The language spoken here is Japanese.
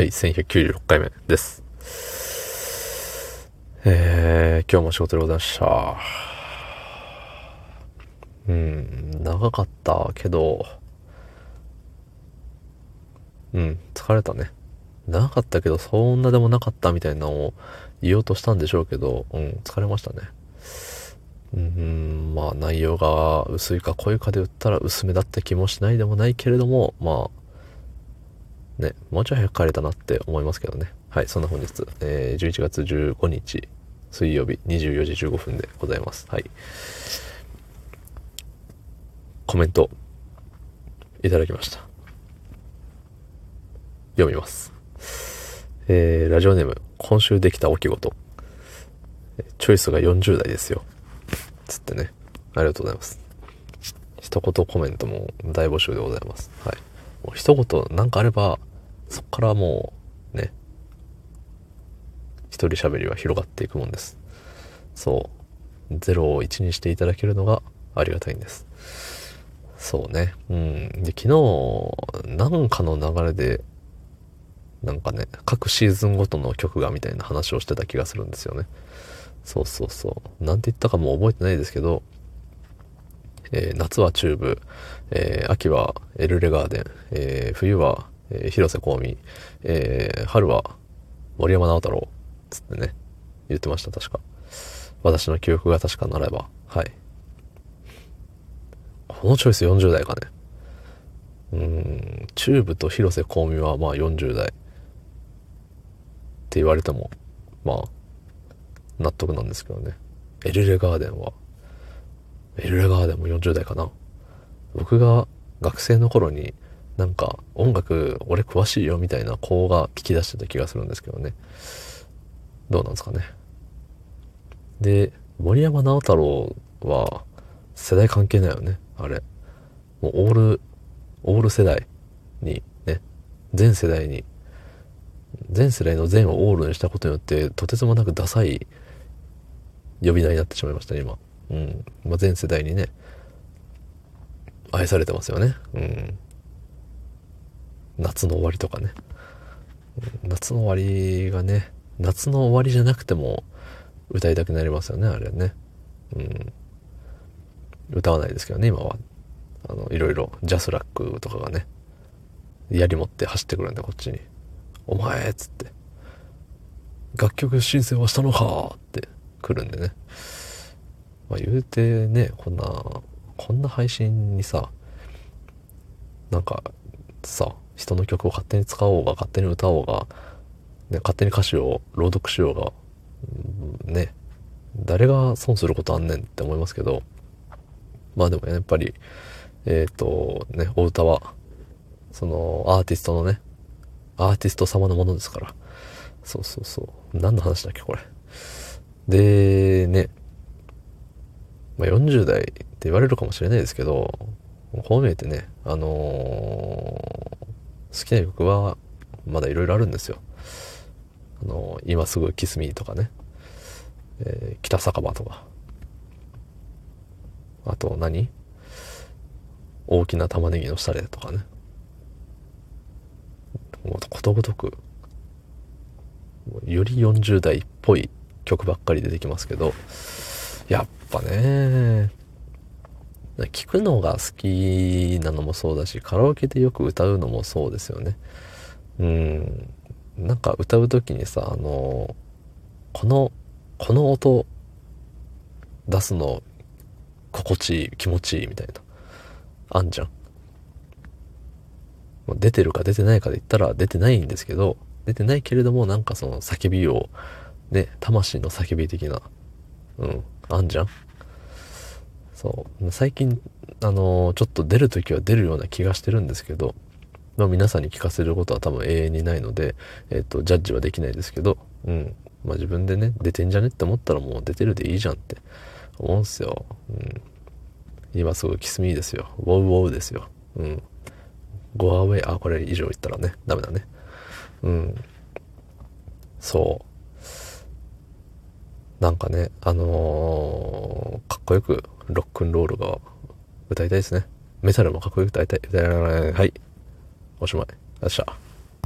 はい、1196回目です。えー、今日も仕事でございました。うん、長かったけど、うん、疲れたね。長かったけど、そんなでもなかったみたいなのを言おうとしたんでしょうけど、うん、疲れましたね。うん、まあ内容が薄いか濃いかで言ったら薄めだった気もしないでもないけれども、まあ、ね、もうちょい早く帰れたなって思いますけどね。はい、そんな本日、えー、11月15日、水曜日24時15分でございます。はい。コメント、いただきました。読みます。えー、ラジオネーム、今週できた出来事。チョイスが40代ですよ。つってね。ありがとうございます。一言コメントも大募集でございます。はい。もう一言なんかあれば、そっからもう、ね。一人喋りは広がっていくもんです。そう。0を1にしていただけるのがありがたいんです。そうね。うん。で、昨日、なんかの流れで、なんかね、各シーズンごとの曲がみたいな話をしてた気がするんですよね。そうそうそう。なんて言ったかもう覚えてないですけど、えー夏はチューブ、えー秋はエルレガーデン、えー冬は、えー広瀬香美、えー春は森山直太朗、つってね、言ってました、確か。私の記憶が確かならば、はい。このチョイス40代かね。うん、チューブと広瀬香美はまあ40代。って言われても、まあ、納得なんですけどね。エルレガーデンは、エルレガーデンも40代かな。僕が学生の頃になんか音楽俺詳しいよみたいな子が聞き出してた気がするんですけどね。どうなんですかね。で、森山直太朗は世代関係ないよね、あれ。もうオール、オール世代にね、全世代に。全世代の全をオールにしたことによってとてつもなくダサい呼び名になってしまいました今。うん、まあ、全世代にね。愛されてますよね。うん。夏の終わりとかね。夏の終わりがね夏の終わりじゃなくても歌いたくなりますよねあれね。うん。歌わないですけどね今は。あのいろいろジャスラックとかがね槍持って走ってくるんでこっちに。お前っつって、楽曲申請はしたのかって来るんでね。まあ言うてね、こんな、こんな配信にさ、なんかさ、人の曲を勝手に使おうが、勝手に歌おうが、ね、勝手に歌詞を朗読しようが、うんね、誰が損することあんねんって思いますけど、まあでもやっぱり、えっ、と、ね、お歌は、そのアーティストのね、アーティスト様のものですから。そうそうそう。何の話だっけ、これ。で、ね。まあ、40代って言われるかもしれないですけど、こう見えてね、あの好きな曲はまだいろいろあるんですよ。あの今すぐキスミーとかね。えー北酒場とか。あと何？大きな玉ねぎの下でとかね。もうことごとくより40代っぽい曲ばっかり出てきますけどやっぱね聞くのが好きなのもそうだしカラオケでよく歌うのもそうですよね。うん。なんか歌う時にさあのこのこの音出すの心地いい気持ちいいみたいなあんじゃん。出てるか出てないかで言ったら出てないんですけど、出てないけれどもなんかその叫びを、ね、魂の叫び的な、うん、あんじゃん。そう。最近、あのちょっと出るときは出るような気がしてるんですけど、まあ皆さんに聞かせることは多分永遠にないので、えっ、と、ジャッジはできないですけど、うん。まあ自分でね、出てんじゃねって思ったらもう出てるでいいじゃんって思うんすよ。うん。今すぐキスミーですよ。ウォウウォウですよ。うん。ゴアウェイ、あ、これ以上言ったらね、ダメだね。うん。そう。なんかね、あのーかっこよくロックンロールが歌いたいですね。メタルもかっこよく歌いたい。はい。おしまい。よっしゃ。